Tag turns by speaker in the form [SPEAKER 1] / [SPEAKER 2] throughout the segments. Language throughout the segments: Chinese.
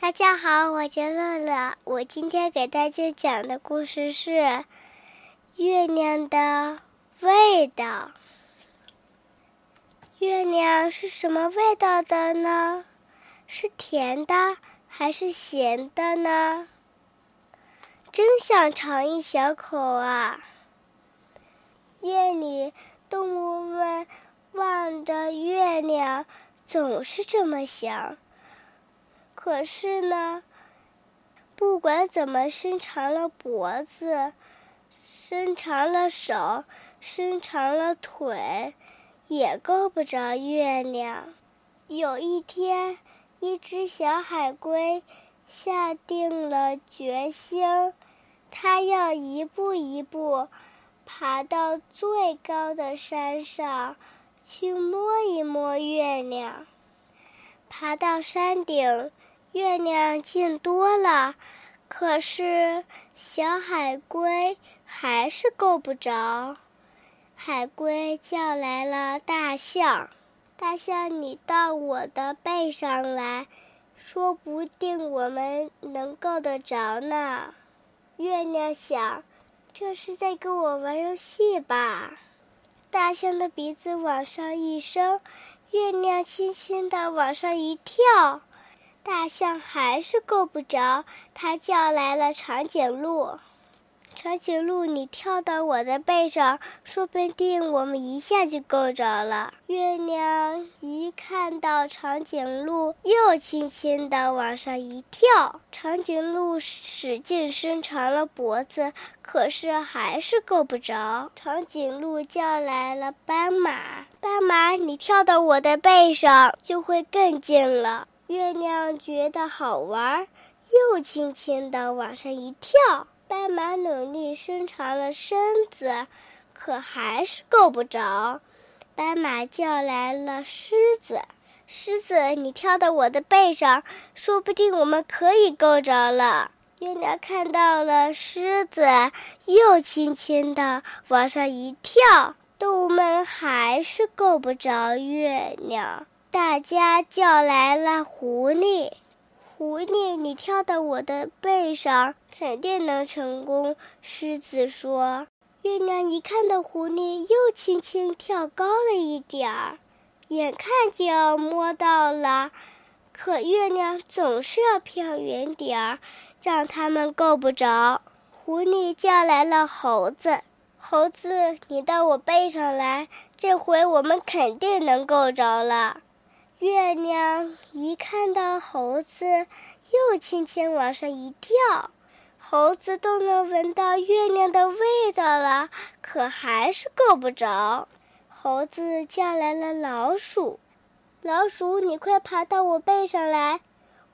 [SPEAKER 1] 大家好，我叫乐乐。我今天给大家讲的故事是《月亮的味道》。月亮是什么味道的呢？是甜的还是咸的呢？真想尝一小口啊！夜里，动物们望着月亮，总是这么想。可是呢，不管怎么伸长了脖子，伸长了手，伸长了腿，也够不着月亮。有一天，一只小海龟下定了决心，它要一步一步爬到最高的山上，去摸一摸月亮。爬到山顶。月亮近多了，可是小海龟还是够不着。海龟叫来了大象：“大象，你到我的背上来，说不定我们能够得着呢。”月亮想：“这是在跟我玩游戏吧？”大象的鼻子往上一伸，月亮轻轻地往上一跳。大象还是够不着，它叫来了长颈鹿。长颈鹿，你跳到我的背上，说不定我们一下就够着了。月亮一看到长颈鹿，又轻轻地往上一跳。长颈鹿使劲伸长了脖子，可是还是够不着。长颈鹿叫来了斑马，斑马，你跳到我的背上，就会更近了。月亮觉得好玩，又轻轻地往上一跳。斑马努力伸长了身子，可还是够不着。斑马叫来了狮子：“狮子，你跳到我的背上，说不定我们可以够着了。”月亮看到了狮子，又轻轻地往上一跳。动物们还是够不着月亮。大家叫来了狐狸，狐狸，你跳到我的背上，肯定能成功。狮子说。月亮一看到狐狸，又轻轻跳高了一点儿，眼看就要摸到了，可月亮总是要飘远点儿，让他们够不着。狐狸叫来了猴子，猴子，你到我背上来，这回我们肯定能够着了。月亮一看到猴子，又轻轻往上一跳，猴子都能闻到月亮的味道了，可还是够不着。猴子叫来了老鼠：“老鼠，你快爬到我背上来，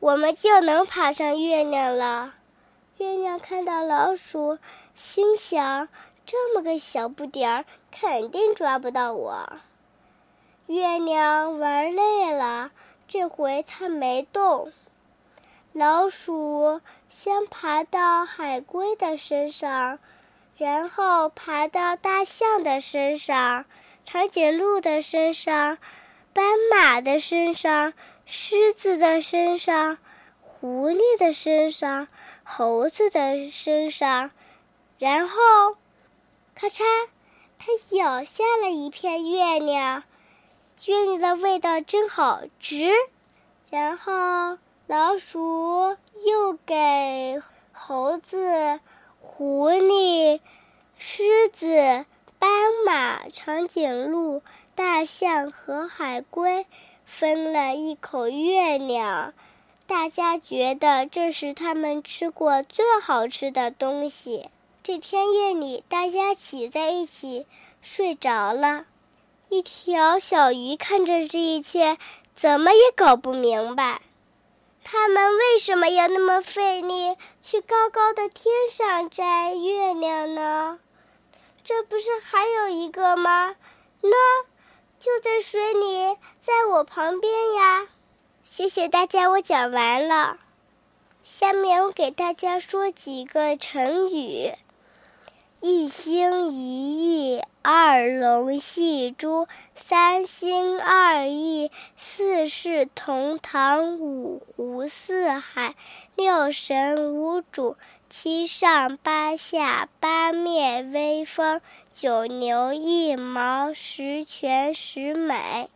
[SPEAKER 1] 我们就能爬上月亮了。”月亮看到老鼠，心想：“这么个小不点儿，肯定抓不到我。”月亮玩累了，这回它没动。老鼠先爬到海龟的身上，然后爬到大象的身上、长颈鹿的身上、斑马的身上、狮子的身上、狐狸的身上、猴子的身上，然后，咔嚓，它咬下了一片月亮。月亮的味道真好，值。然后老鼠又给猴子、狐狸、狮子、斑马、长颈鹿、大象和海龟分了一口月亮。大家觉得这是他们吃过最好吃的东西。这天夜里，大家挤在一起睡着了。一条小鱼看着这一切，怎么也搞不明白，他们为什么要那么费力去高高的天上摘月亮呢？这不是还有一个吗？那就在水里，在我旁边呀。谢谢大家，我讲完了。下面我给大家说几个成语。一心一意，二龙戏珠，三心二意，四世同堂，五湖四海，六神无主，七上八下，八面威风，九牛一毛，十全十美。